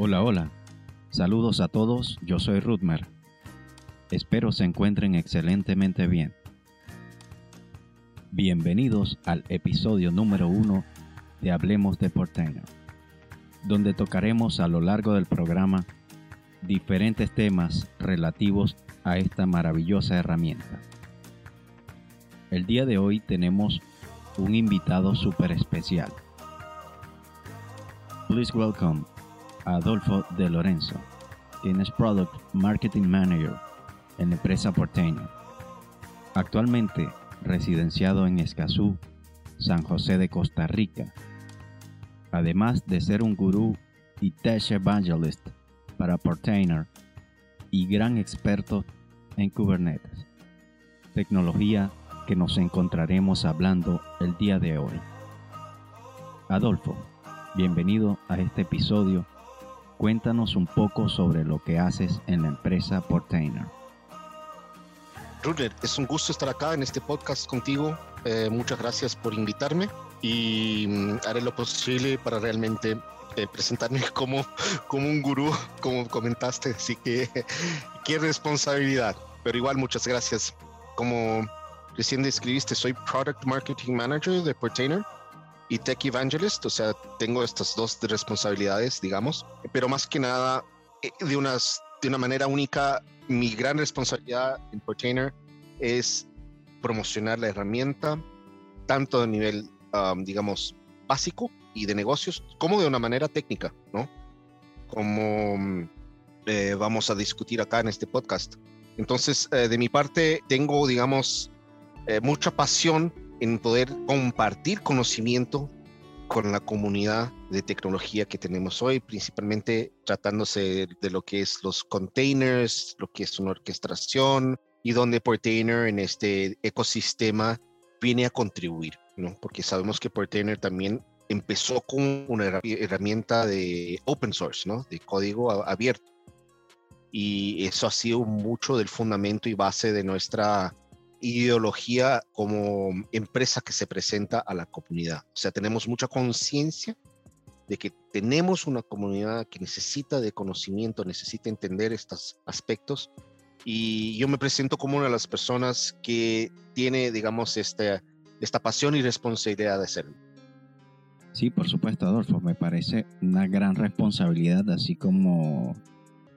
Hola, hola. Saludos a todos, yo soy Rudmer. Espero se encuentren excelentemente bien. Bienvenidos al episodio número uno de Hablemos de Portainer, donde tocaremos a lo largo del programa diferentes temas relativos a esta maravillosa herramienta. El día de hoy tenemos un invitado súper especial. Please welcome Adolfo de Lorenzo, quien es Product Marketing Manager en la empresa Porteño. Actualmente residenciado en Escazú, San José de Costa Rica. Además de ser un gurú y tech evangelist para Portainer y gran experto en Kubernetes, tecnología que nos encontraremos hablando el día de hoy. Adolfo, bienvenido a este episodio Cuéntanos un poco sobre lo que haces en la empresa Portainer. Ruler, es un gusto estar acá en este podcast contigo. Eh, muchas gracias por invitarme y mm, haré lo posible para realmente eh, presentarme como, como un gurú, como comentaste. Así que qué responsabilidad. Pero igual, muchas gracias. Como recién describiste, soy Product Marketing Manager de Portainer y Tech Evangelist, o sea, tengo estas dos responsabilidades, digamos, pero más que nada, eh, de, unas, de una manera única, mi gran responsabilidad en Portainer es promocionar la herramienta, tanto a nivel, um, digamos, básico y de negocios, como de una manera técnica, ¿no? Como eh, vamos a discutir acá en este podcast. Entonces, eh, de mi parte, tengo, digamos, mucha pasión en poder compartir conocimiento con la comunidad de tecnología que tenemos hoy, principalmente tratándose de lo que es los containers, lo que es una orquestación y donde Portainer en este ecosistema viene a contribuir, ¿no? Porque sabemos que Portainer también empezó con una herramienta de open source, ¿no? De código abierto. Y eso ha sido mucho del fundamento y base de nuestra ideología como empresa que se presenta a la comunidad. O sea, tenemos mucha conciencia de que tenemos una comunidad que necesita de conocimiento, necesita entender estos aspectos. Y yo me presento como una de las personas que tiene, digamos, esta, esta pasión y responsabilidad de hacerlo. Sí, por supuesto, Adolfo. Me parece una gran responsabilidad, así como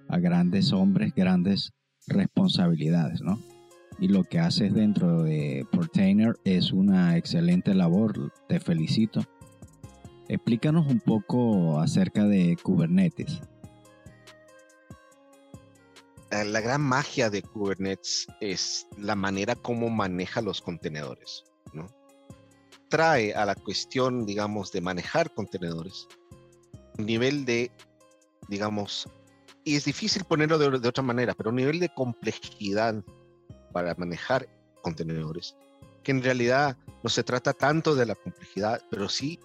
a grandes hombres, grandes responsabilidades, ¿no? Y lo que haces dentro de Portainer es una excelente labor, te felicito. Explícanos un poco acerca de Kubernetes. Eh, la gran magia de Kubernetes es la manera como maneja los contenedores, ¿no? Trae a la cuestión, digamos, de manejar contenedores un nivel de, digamos, y es difícil ponerlo de, de otra manera, pero un nivel de complejidad para manejar contenedores, que en realidad no se trata tanto de la complejidad, pero sí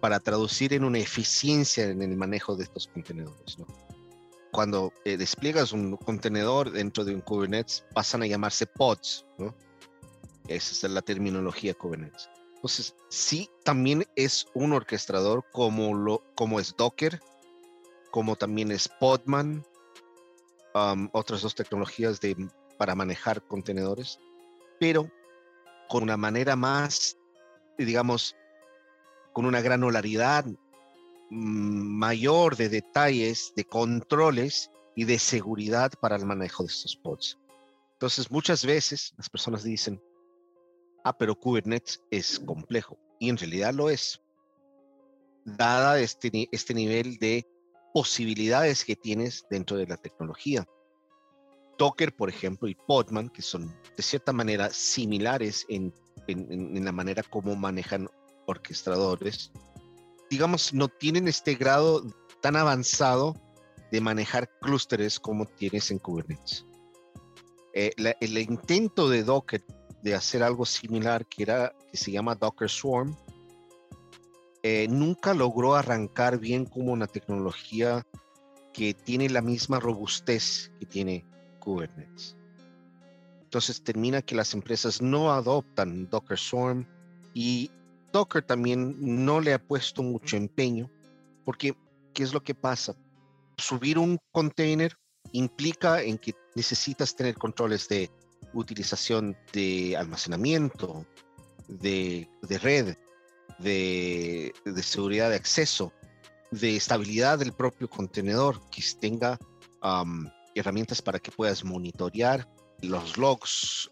para traducir en una eficiencia en el manejo de estos contenedores. Cuando eh, despliegas un contenedor dentro de un Kubernetes, pasan a llamarse pods. ¿no? Esa es la terminología Kubernetes. Entonces, sí, también es un orquestador como, lo, como es Docker, como también es Podman, um, otras dos tecnologías de para manejar contenedores, pero con una manera más, digamos, con una granularidad mm, mayor de detalles, de controles y de seguridad para el manejo de estos pods. Entonces, muchas veces las personas dicen, ah, pero Kubernetes es complejo. Y en realidad lo es. Dada este, este nivel de posibilidades que tienes dentro de la tecnología. Docker, por ejemplo, y Podman, que son de cierta manera similares en, la manera como manejan orquestadores, digamos, no tienen este grado tan avanzado de manejar clústeres como tienes en Kubernetes. Eh, el intento de Docker de hacer algo similar, que, era, que se llama Docker Swarm, eh, nunca logró arrancar bien como una tecnología que tiene la misma robustez que tiene Kubernetes. Entonces termina que las empresas no adoptan Docker Swarm y Docker también no le ha puesto mucho empeño porque ¿qué es lo que pasa? subir un container implica en que necesitas tener controles de utilización de almacenamiento, de, red, de, seguridad de acceso, de estabilidad del propio contenedor, que tenga herramientas para que puedas monitorear los logs,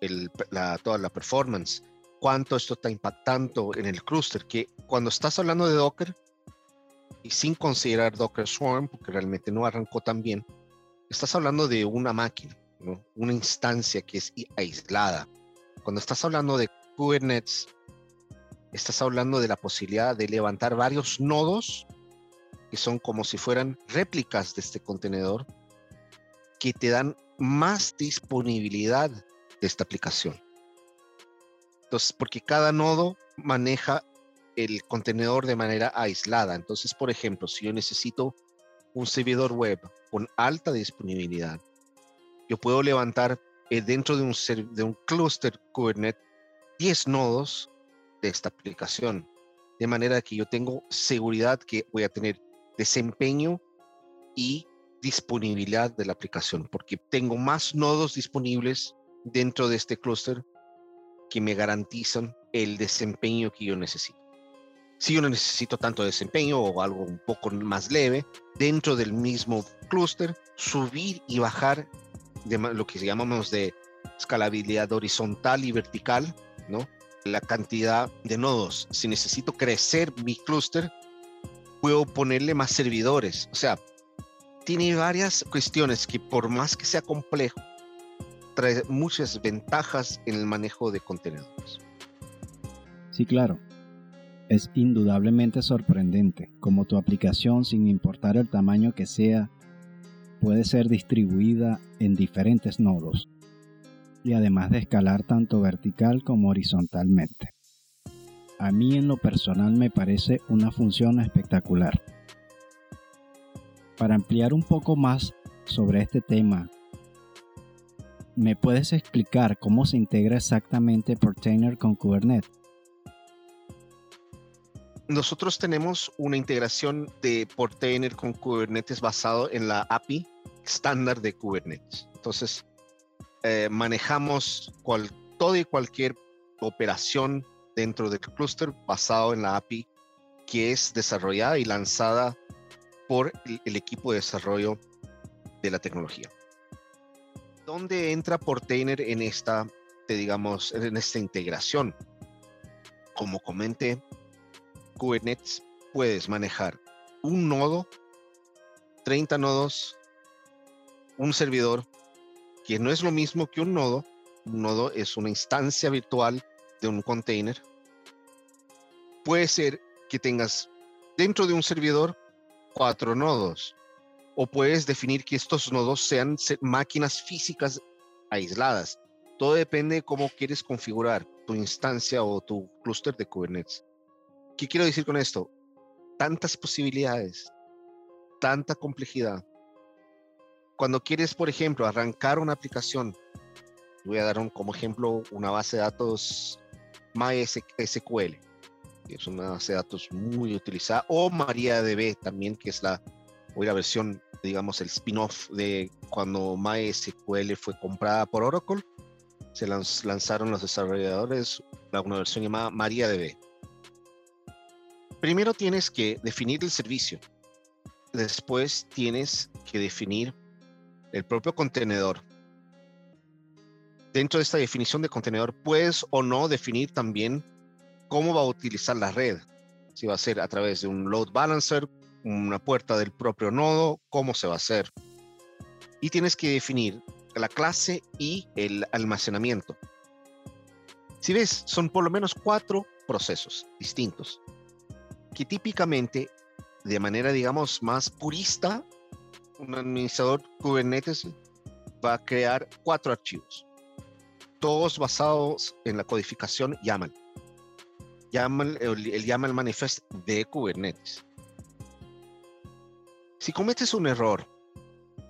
toda la performance, cuánto esto está impactando en el clúster, que cuando estás hablando de Docker, y sin considerar Docker Swarm, porque realmente no arrancó tan bien, estás hablando de una máquina, una instancia que es aislada. Cuando estás hablando de Kubernetes, estás hablando de la posibilidad de levantar varios nodos que son como si fueran réplicas de este contenedor que te dan más disponibilidad de esta aplicación. Entonces, porque cada nodo maneja el contenedor de manera aislada. Entonces, por ejemplo, si yo necesito un servidor web con alta disponibilidad, yo puedo levantar eh, dentro de un, de un clúster Kubernetes 10 nodos de esta aplicación, de manera que yo tengo seguridad que voy a tener desempeño y disponibilidad de la aplicación, porque tengo más nodos disponibles dentro de este clúster que me garantizan el desempeño que yo necesito. Si yo no necesito tanto desempeño o algo un poco más leve, dentro del mismo clúster, subir y bajar de lo que llamamos de escalabilidad horizontal y vertical, ¿no? La cantidad de nodos. Si necesito crecer mi clúster, puedo ponerle más servidores. O sea, tiene varias cuestiones que por más que sea complejo, trae muchas ventajas en el manejo de contenedores. Sí, claro. Es indudablemente sorprendente cómo tu aplicación, sin importar el tamaño que sea, puede ser distribuida en diferentes nodos y además de escalar tanto vertical como horizontalmente. A mí en lo personal me parece una función espectacular. Para ampliar un poco más sobre este tema, ¿me puedes explicar cómo se integra exactamente Portainer con Kubernetes? Nosotros tenemos una integración de Portainer con Kubernetes basado en la API estándar de Kubernetes. Entonces, eh, manejamos cual, todo y cualquier operación dentro del clúster basado en la API que es desarrollada y lanzada por el, equipo de desarrollo de la tecnología. ¿Dónde entra Portainer en esta, digamos, en esta integración? Como comenté, Kubernetes puedes manejar un nodo, 30 nodos, un servidor, que no es lo mismo que un nodo. Un nodo es una instancia virtual de un container. Puede ser que tengas dentro de un servidor cuatro nodos. O puedes definir que estos nodos sean máquinas físicas aisladas. Todo depende de cómo quieres configurar tu instancia o tu clúster de Kubernetes. ¿Qué quiero decir con esto? Tantas posibilidades, tanta complejidad. Cuando quieres, por ejemplo, arrancar una aplicación, voy a dar un, como ejemplo una base de datos MySQL es una base de datos muy utilizada, o MariaDB también, que es la, la versión, digamos, el spin-off de cuando MySQL fue comprada por Oracle. Se lanzaron los desarrolladores una versión llamada MariaDB. Primero tienes que definir el servicio. Después tienes que definir el propio contenedor. Dentro de esta definición de contenedor, puedes o no definir también cómo va a utilizar la red. Si va a ser a través de un load balancer, una puerta del propio nodo, cómo se va a hacer. Y tienes que definir la clase y el almacenamiento. Si ves, son por lo menos cuatro procesos distintos que típicamente, de manera, digamos, más purista, un administrador Kubernetes va a crear cuatro archivos, todos basados en la codificación YAML llama, el, llama el manifest de Kubernetes. Si cometes un error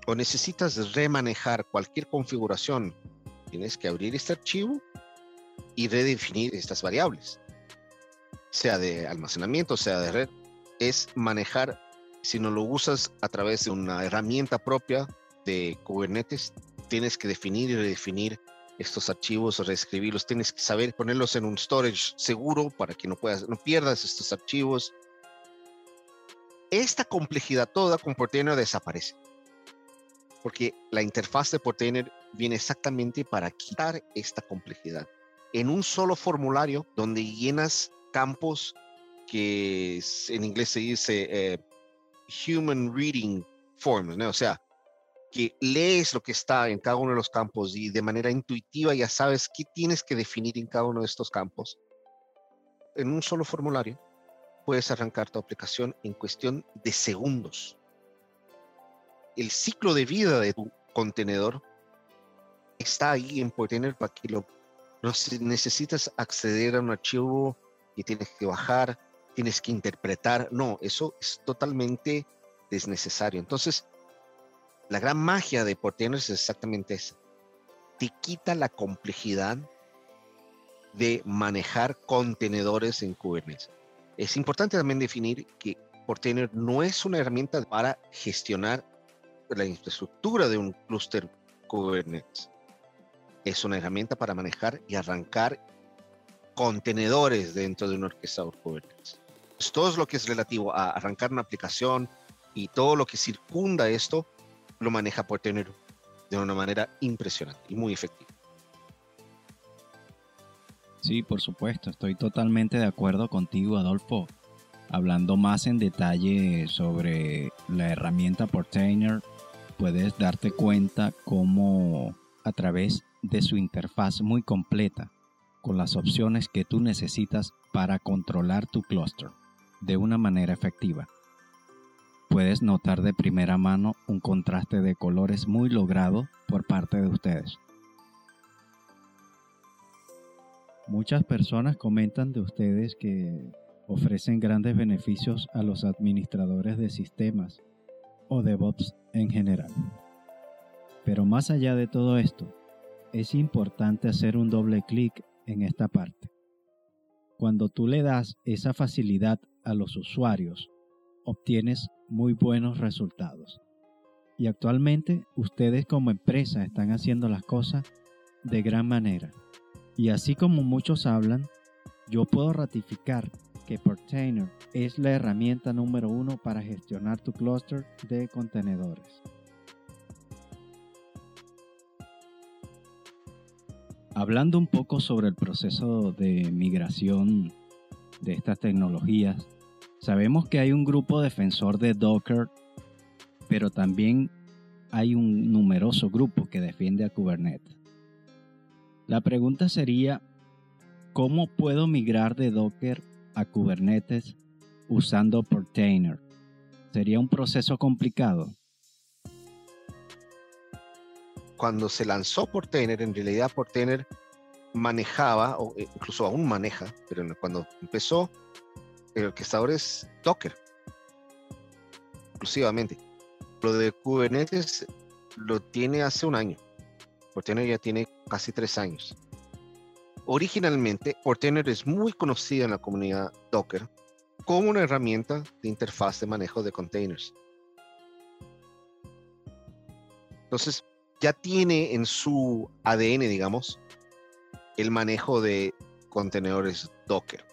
o necesitas remanejar cualquier configuración, tienes que abrir este archivo y redefinir estas variables, sea de almacenamiento, sea de red, es manejar Si no lo usas a través de una herramienta propia de Kubernetes, tienes que definir y redefinir estos archivos, reescribirlos, tienes que saber ponerlos en un storage seguro para que no puedas, no pierdas estos archivos. Esta complejidad toda con Portainer desaparece, porque la interfaz de Portainer viene exactamente para quitar esta complejidad. En un solo formulario donde llenas campos que en inglés se dice eh, Human Reading Forms, ¿no? o sea, que lees lo que está en cada uno de los campos y de manera intuitiva ya sabes qué tienes que definir en cada uno de estos campos. En un solo formulario puedes arrancar tu aplicación en cuestión de segundos. El ciclo de vida de tu contenedor está ahí en Portainer para que lo no necesitas acceder a un archivo y tienes que bajar, tienes que interpretar. No, eso es totalmente desnecesario. Entonces, la gran magia de Portainer es exactamente esa. Te quita la complejidad de manejar contenedores en Kubernetes. Es importante también definir que Portainer no es una herramienta para gestionar la infraestructura de un clúster Kubernetes. Es una herramienta para manejar y arrancar contenedores dentro de un orquestador Kubernetes. todo lo que es relativo a arrancar una aplicación y todo lo que circunda esto lo maneja Portainer de una manera impresionante y muy efectiva. Sí, por supuesto, estoy totalmente de acuerdo contigo, Adolfo. Hablando más en detalle sobre la herramienta Portainer, puedes darte cuenta cómo a través de su interfaz muy completa, con las opciones que tú necesitas para controlar tu clúster de una manera efectiva, puedes notar de primera mano un contraste de colores muy logrado por parte de ustedes. Muchas personas comentan de ustedes que ofrecen grandes beneficios a los administradores de sistemas o DevOps en general. Pero más allá de todo esto, es importante hacer un doble clic en esta parte. Cuando tú le das esa facilidad a los usuarios, obtienes muy buenos resultados. Y actualmente ustedes como empresa están haciendo las cosas de gran manera. Y así como muchos hablan, yo puedo ratificar que Portainer es la herramienta número uno para gestionar tu clúster de contenedores. Hablando un poco sobre el proceso de migración de estas tecnologías, Sabemos que hay un grupo defensor de Docker, pero también hay un numeroso grupo que defiende a Kubernetes. La pregunta sería, ¿cómo puedo migrar de Docker a Kubernetes usando Portainer? ¿Sería un proceso complicado? Cuando se lanzó Portainer, en realidad Portainer manejaba, o incluso aún maneja, pero cuando empezó el orquestador es Docker, exclusivamente. Lo de Kubernetes lo tiene hace un año. Portainer ya tiene casi tres años. Originalmente, Portainer es muy conocido en la comunidad Docker como una herramienta de interfaz de manejo de containers. Entonces, ya tiene en su ADN, digamos, el manejo de contenedores Docker.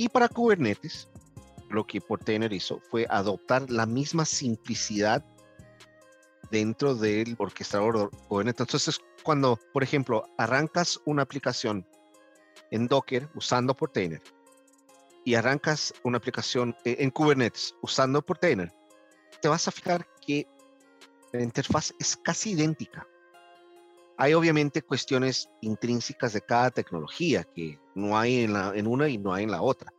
Y para Kubernetes, lo que Portainer hizo fue adoptar la misma simplicidad dentro del orquestador Kubernetes. Entonces, cuando, por ejemplo, arrancas una aplicación en Docker usando Portainer y arrancas una aplicación e-, en Kubernetes usando Portainer, te vas a fijar que la interfaz es casi idéntica. Hay obviamente cuestiones intrínsecas de cada tecnología que no hay en, una y no hay en la otra.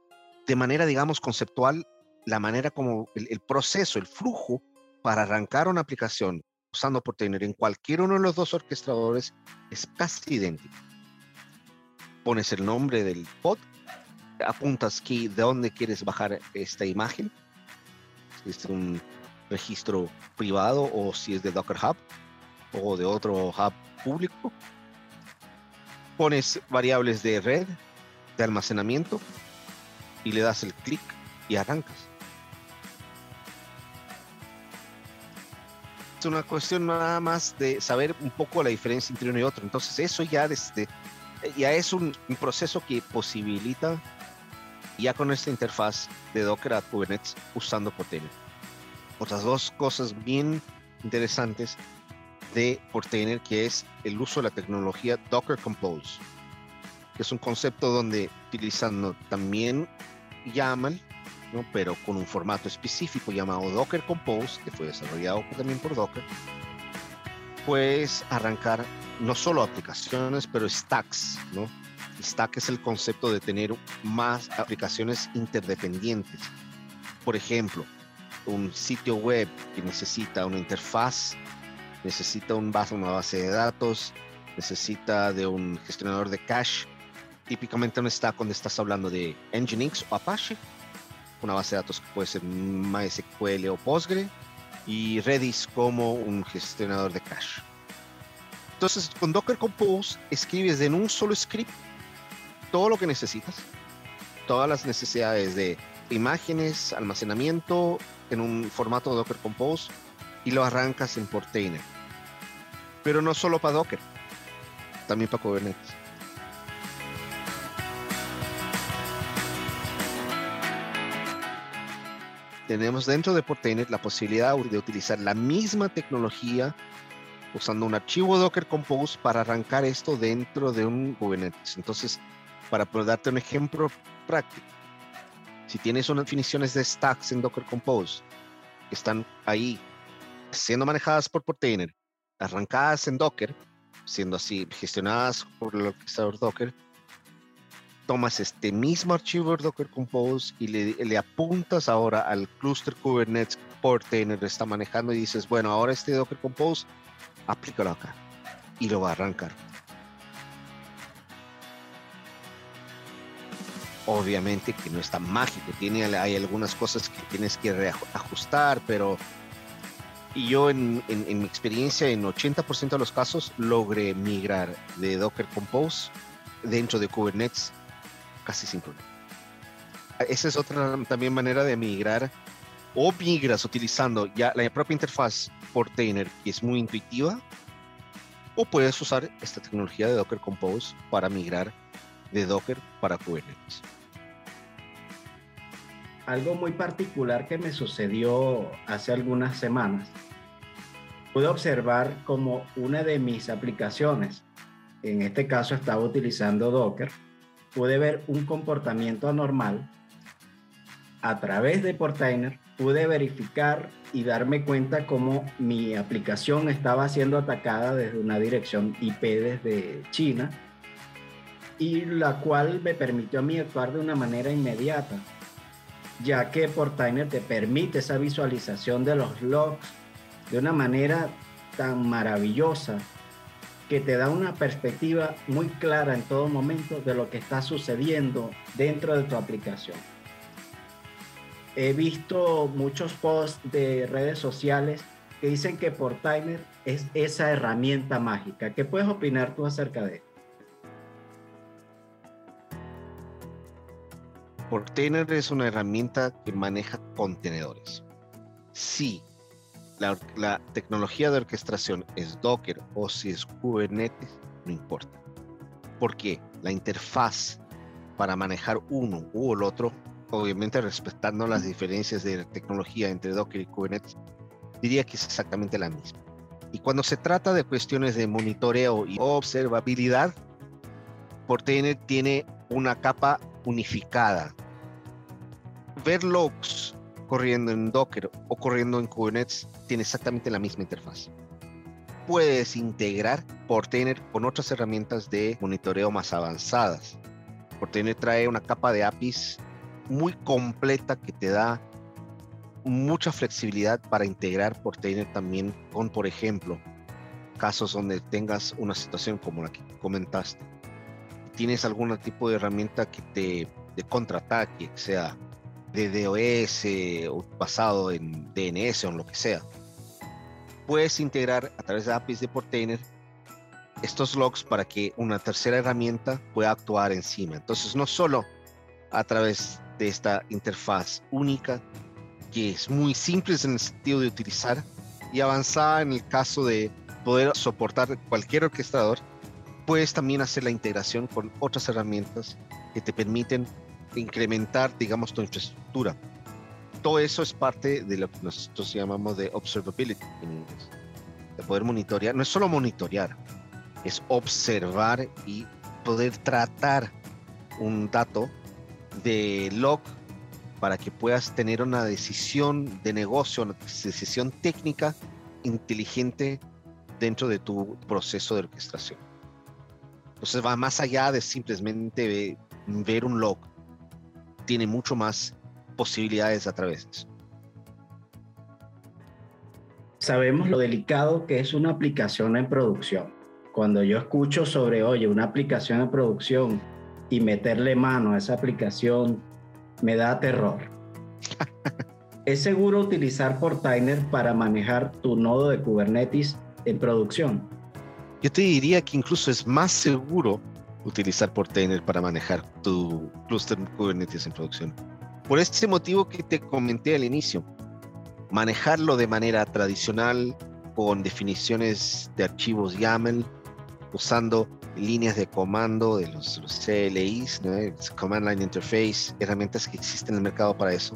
De manera, digamos, conceptual, la manera como el, proceso, el flujo para arrancar una aplicación usando Portainer en cualquier uno de los dos orquestadores es casi idéntico. Pones el nombre del pod, apuntas aquí de dónde quieres bajar esta imagen, si es un registro privado o si es de Docker Hub o de otro hub público. Pones variables de red, de almacenamiento y le das el clic y arrancas. es una cuestión nada más de saber un poco la diferencia entre uno y otro. Entonces eso ya, desde, ya es un, proceso que posibilita ya con esta interfaz de Docker a Kubernetes usando Portainer. Otras dos cosas bien interesantes de Portainer que es el uso de la tecnología Docker Compose, que es un concepto donde utilizando también YAML pero con un formato específico llamado Docker Compose, que fue desarrollado también por Docker, puedes arrancar no solo aplicaciones, pero stacks. ¿no? Stack es el concepto de tener más aplicaciones interdependientes. Por ejemplo, un sitio web que necesita una interfaz, necesita un base, una base de datos, necesita de un gestionador de cache. Típicamente un stack donde estás hablando de Nginx o Apache una base de datos que puede ser MySQL o Postgre, y Redis como un gestionador de cache. Entonces, con Docker Compose escribes en un solo script todo lo que necesitas, todas las necesidades de imágenes, almacenamiento en un formato Docker Compose y lo arrancas en Portainer. Pero no solo para Docker, también para Kubernetes. tenemos dentro de Portainer la posibilidad de utilizar la misma tecnología usando un archivo Docker Compose para arrancar esto dentro de un Kubernetes. Entonces, para darte un ejemplo práctico, si tienes unas definiciones de stacks en Docker Compose están ahí siendo manejadas por Portainer, arrancadas en Docker, siendo así gestionadas por el orquestador Docker, tomas este mismo archivo Docker Compose y le, apuntas ahora al cluster Kubernetes Portainer está manejando y dices, bueno, ahora este Docker Compose, aplícalo acá y lo va a arrancar. Obviamente que no está mágico, tiene, hay algunas cosas que tienes que reajustar, pero y yo en, en mi experiencia en 80% de los casos logré migrar de Docker Compose dentro de Kubernetes casi sin problema. Esa es otra también manera de migrar o migras utilizando ya la propia interfaz Portainer, que es muy intuitiva, o puedes usar esta tecnología de Docker Compose para migrar de Docker para Kubernetes. Algo muy particular que me sucedió hace algunas semanas, pude observar como una de mis aplicaciones, en este caso estaba utilizando Docker, pude ver un comportamiento anormal, a través de Portainer pude verificar y darme cuenta cómo mi aplicación estaba siendo atacada desde una dirección IP desde China y la cual me permitió a mí actuar de una manera inmediata, ya que Portainer te permite esa visualización de los logs de una manera tan maravillosa que te da una perspectiva muy clara en todo momento de lo que está sucediendo dentro de tu aplicación. He visto muchos posts de redes sociales que dicen que Portainer es esa herramienta mágica. ¿Qué puedes opinar tú acerca de esto? Portainer es una herramienta que maneja contenedores. Sí, la, tecnología de orquestación es Docker o si es Kubernetes, no importa. Porque la interfaz para manejar uno u el otro, obviamente respetando las diferencias de tecnología entre Docker y Kubernetes, diría que es exactamente la misma. Y cuando se trata de cuestiones de monitoreo y observabilidad, Portainer tiene una capa unificada. Ver logs corriendo en Docker o corriendo en Kubernetes tiene exactamente la misma interfaz. Puedes integrar Portainer con otras herramientas de monitoreo más avanzadas. Portainer trae una capa de APIs muy completa que te da mucha flexibilidad para integrar Portainer también con, por ejemplo, casos donde tengas una situación como la que comentaste. Tienes algún tipo de herramienta que te de contraataque, sea de DOS o basado en DNS o en lo que sea. Puedes integrar a través de APIs de Portainer estos logs para que una tercera herramienta pueda actuar encima. Entonces, no solo a través de esta interfaz única, que es muy simple en el sentido de utilizar, y avanzada en el caso de poder soportar cualquier orquestador, puedes también hacer la integración con otras herramientas que te permiten incrementar, digamos, tu infraestructura. Todo eso es parte de lo que nosotros llamamos de observability en inglés, de poder monitorear. No es solo monitorear, es observar y poder tratar un dato de log para que puedas tener una decisión de negocio, una decisión técnica inteligente dentro de tu proceso de orquestación. Entonces va más allá de simplemente ver un log. Tiene mucho más posibilidades a través de eso. Sabemos lo delicado que es una aplicación en producción. Cuando yo escucho sobre, oye, una aplicación en producción y meterle mano a esa aplicación, me da terror. ¿Es seguro utilizar Portainer para manejar tu nodo de Kubernetes en producción? Yo te diría que incluso es más seguro utilizar Portainer para manejar tu cluster Kubernetes en producción. Por este motivo que te comenté al inicio, manejarlo de manera tradicional con definiciones de archivos YAML, usando líneas de comando de los, CLIs, Command Line Interface, herramientas que existen en el mercado para eso,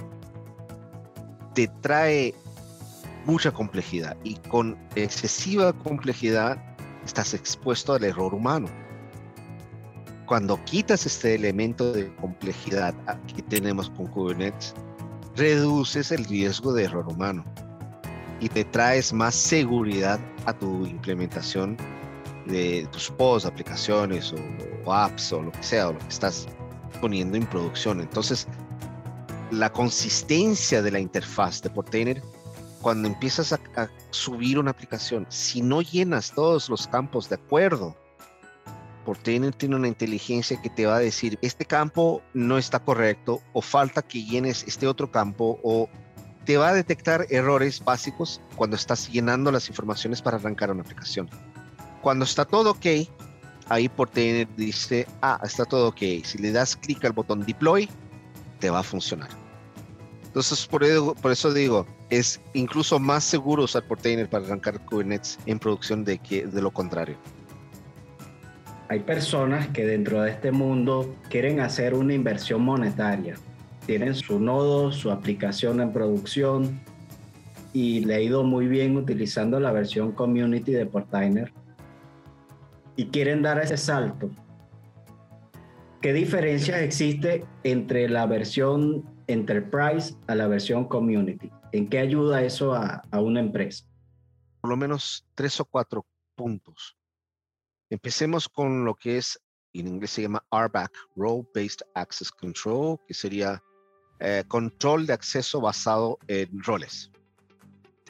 te trae mucha complejidad y con excesiva complejidad estás expuesto al error humano. Cuando quitas este elemento de complejidad que tenemos con Kubernetes, reduces el riesgo de error humano y te traes más seguridad a tu implementación de tus posts, aplicaciones o, apps o lo que sea, o lo que estás poniendo en producción. Entonces, la consistencia de la interfaz de Portainer, cuando empiezas a, a, subir una aplicación, si no llenas todos los campos de acuerdo, Portainer tiene una inteligencia que te va a decir, este campo no está correcto o falta que llenes este otro campo o te va a detectar errores básicos cuando estás llenando las informaciones para arrancar una aplicación. Cuando está todo ok, ahí por tener dice, ah, está todo ok. Si le das clic al botón deploy, te va a funcionar. Entonces, por eso, digo, es incluso más seguro usar Portainer para arrancar Kubernetes en producción de, que, de lo contrario. Hay personas que dentro de este mundo quieren hacer una inversión monetaria. Tienen su nodo, su aplicación en producción y le ha ido muy bien utilizando la versión community de Portainer y quieren dar ese salto, ¿qué diferencias existe entre la versión Enterprise a la versión Community? ¿En qué ayuda eso a, a una empresa? Por lo menos tres o cuatro puntos. Empecemos con lo que es, en inglés se llama RBAC, Role Based Access Control, que sería eh, control de acceso basado en roles.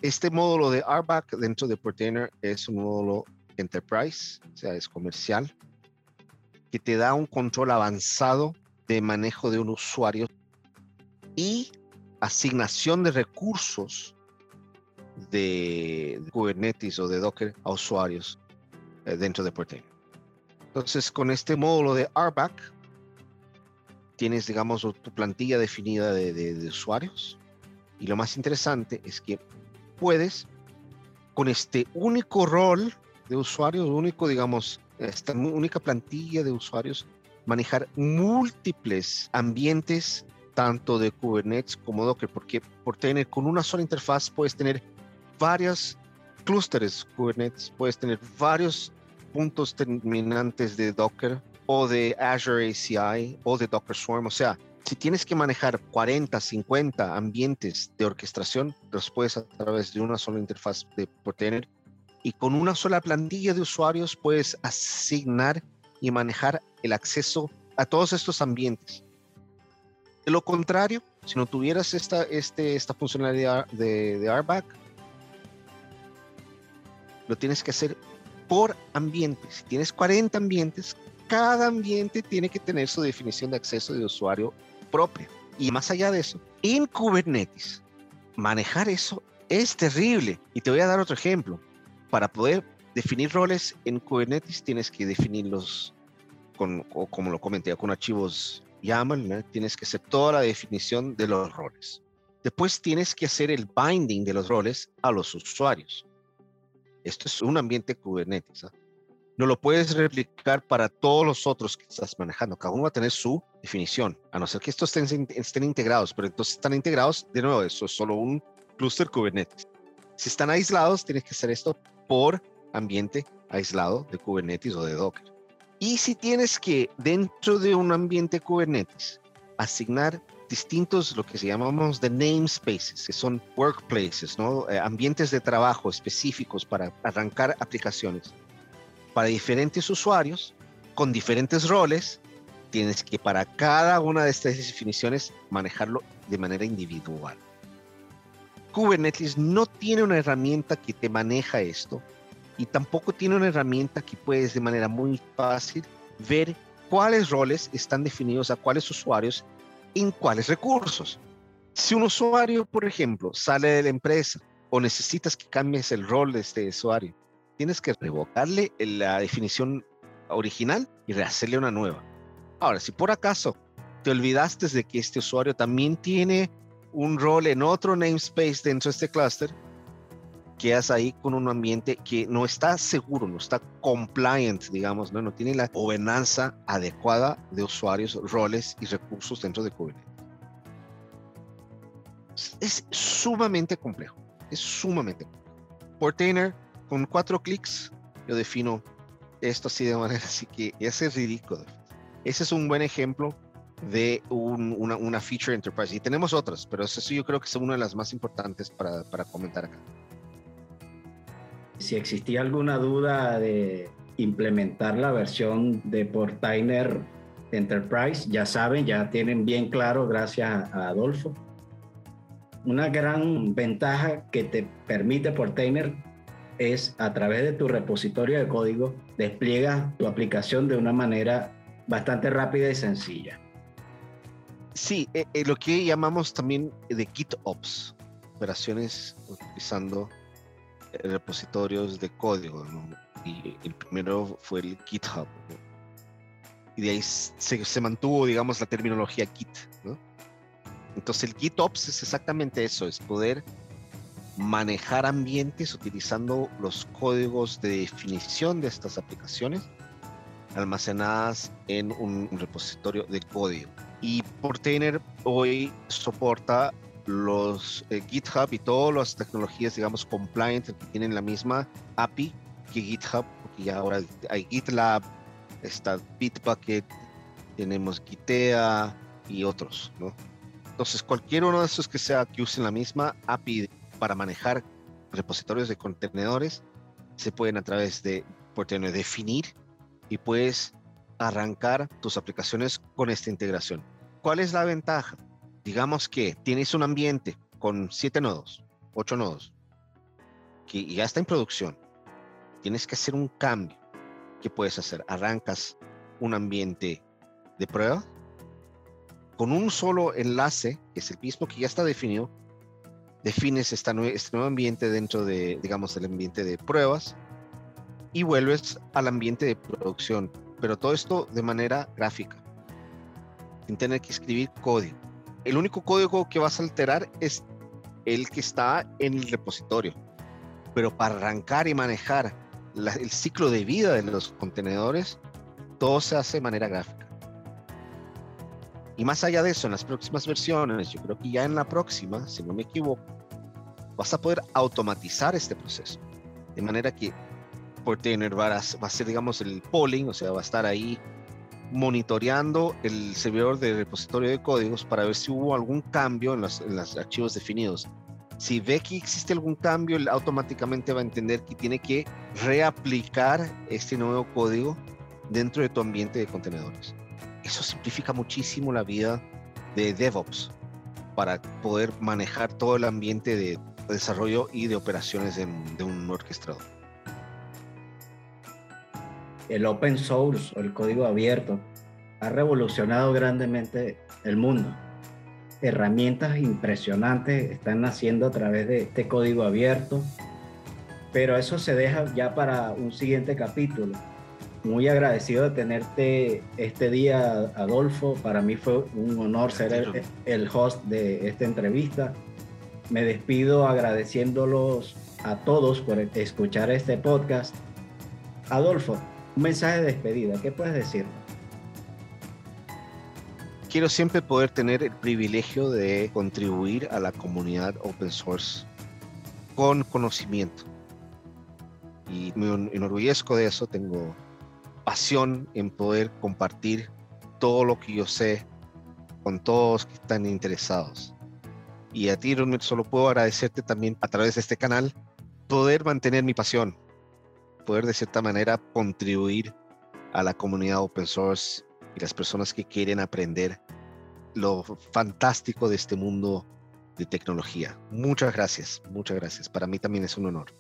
Este módulo de RBAC dentro de Portainer es un módulo enterprise, o sea, es comercial, que te da un control avanzado de manejo de un usuario y asignación de recursos de Kubernetes o de Docker a usuarios eh, dentro de Portainer. Entonces, con este módulo de RBAC, tienes, digamos, tu plantilla definida de, de usuarios. Y lo más interesante es que puedes, con este único rol de usuarios, único, digamos, esta única plantilla de usuarios, manejar múltiples ambientes, tanto de Kubernetes como Docker, porque por tener con una sola interfaz puedes tener varios clústeres Kubernetes, puedes tener varios puntos terminantes de Docker o de Azure ACI o de Docker Swarm, o sea, si tienes que manejar 40, 50 ambientes de orquestación, los puedes a través de una sola interfaz de Portainer y con una sola plantilla de usuarios puedes asignar y manejar el acceso a todos estos ambientes. De lo contrario, si no tuvieras esta, este, esta funcionalidad de, de RBAC, lo tienes que hacer por ambiente. Si tienes 40 ambientes, cada ambiente tiene que tener su definición de acceso de usuario propia. Y más allá de eso, en Kubernetes, manejar eso es terrible. Y te voy a dar otro ejemplo para poder definir roles en Kubernetes tienes que definirlos con, o como lo comenté, con archivos YAML, tienes que hacer toda la definición de los roles. Después tienes que hacer el binding de los roles a los usuarios. Esto es un ambiente Kubernetes. ¿ah? No lo puedes replicar para todos los otros que estás manejando. Cada uno va a tener su definición, a no ser que estos estén, estén integrados. Pero entonces están integrados, de nuevo, eso es solo un clúster Kubernetes. Si están aislados, tienes que hacer esto por ambiente aislado de Kubernetes o de Docker. Y si tienes que, dentro de un ambiente Kubernetes, asignar distintos, lo que se llamamos de namespaces, que son workplaces, ¿no? Eh, ambientes de trabajo específicos para arrancar aplicaciones para diferentes usuarios con diferentes roles. Tienes que para cada una de estas definiciones manejarlo de manera individual. Kubernetes no tiene una herramienta que te maneja esto y tampoco tiene una herramienta que puedes de manera muy fácil ver cuáles roles están definidos a cuáles usuarios en cuáles recursos. Si un usuario, por ejemplo, sale de la empresa o necesitas que cambies el rol de este usuario, tienes que revocarle la definición original y rehacerle una nueva. Ahora, si por acaso te olvidaste de que este usuario también tiene un rol en otro namespace dentro de este clúster, quedas ahí con un ambiente que no está seguro, no está compliant, digamos, no, no tiene la gobernanza adecuada de usuarios, roles y recursos dentro de Kubernetes. Es sumamente complejo, es sumamente complejo. Portainer, con cuatro clics, yo defino esto así de manera así que ese es ridículo. Ese es un buen ejemplo de una, una, feature enterprise. Y tenemos otras, pero eso yo creo que es una de las más importantes para, para comentar acá si existía alguna duda de implementar la versión de Portainer Enterprise, ya saben, ya tienen bien claro, gracias a Adolfo. Una gran ventaja que te permite Portainer es a través de tu repositorio de código, despliegas tu aplicación de una manera bastante rápida y sencilla. Sí, eh, eh, lo que llamamos también de GitOps, operaciones utilizando repositorios de código, y el primero fue el GitHub. Y de ahí se, mantuvo, digamos, la terminología Git. ¿no? Entonces el GitOps es exactamente eso, es poder manejar ambientes utilizando los códigos de definición de estas aplicaciones almacenadas en un repositorio de código. Y Portainer hoy soporta los eh, GitHub y todas las tecnologías, digamos, compliant que tienen la misma API que GitHub, porque ya ahora hay GitLab, está Bitbucket, tenemos Gitea y otros, ¿no? Entonces, cualquier uno de esos que sea que usen la misma API para manejar repositorios de contenedores, se pueden a través de Portainer definir y puedes arrancar tus aplicaciones con esta integración. ¿Cuál es la ventaja? Digamos que tienes un ambiente con siete nodos, ocho nodos, que ya está en producción, tienes que hacer un cambio. ¿Qué puedes hacer? Arrancas un ambiente de prueba con un solo enlace, que es el mismo que ya está definido, defines esta este nuevo ambiente dentro de, digamos, del ambiente de pruebas y vuelves al ambiente de producción, pero todo esto de manera gráfica, sin tener que escribir código el único código que vas a alterar es el que está en el repositorio. Pero para arrancar y manejar el ciclo de vida de los contenedores, todo se hace de manera gráfica. Y más allá de eso, en las próximas versiones, yo creo que ya en la próxima, si no me equivoco, vas a poder automatizar este proceso. De manera que Portainer va a, va a ser, digamos, el polling, o sea, va a estar ahí monitoreando el servidor de repositorio de códigos para ver si hubo algún cambio en los, archivos definidos. Si ve que existe algún cambio, él automáticamente va a entender que tiene que reaplicar este nuevo código dentro de tu ambiente de contenedores. Eso simplifica muchísimo la vida de DevOps para poder manejar todo el ambiente de desarrollo y de operaciones de, de un orquestador el open source o el código abierto ha revolucionado grandemente el mundo. Herramientas impresionantes están naciendo a través de este código abierto, pero eso se deja ya para un siguiente capítulo. Muy agradecido de tenerte este día, Adolfo. Para mí fue un honor ser el, el host de esta entrevista. me despido agradeciéndolos a todos por escuchar este podcast. Adolfo, un mensaje de despedida, ¿qué puedes decir? Quiero siempre poder tener el privilegio de contribuir a la comunidad open source con conocimiento. Y me enorgullezco de eso, tengo pasión en poder compartir todo lo que yo sé con todos que están interesados. Y a ti, solo puedo agradecerte también a través de este canal poder mantener mi pasión, poder de cierta manera contribuir a la comunidad open source y las personas que quieren aprender lo fantástico de este mundo de tecnología. Muchas gracias, muchas gracias. Para mí también es un honor.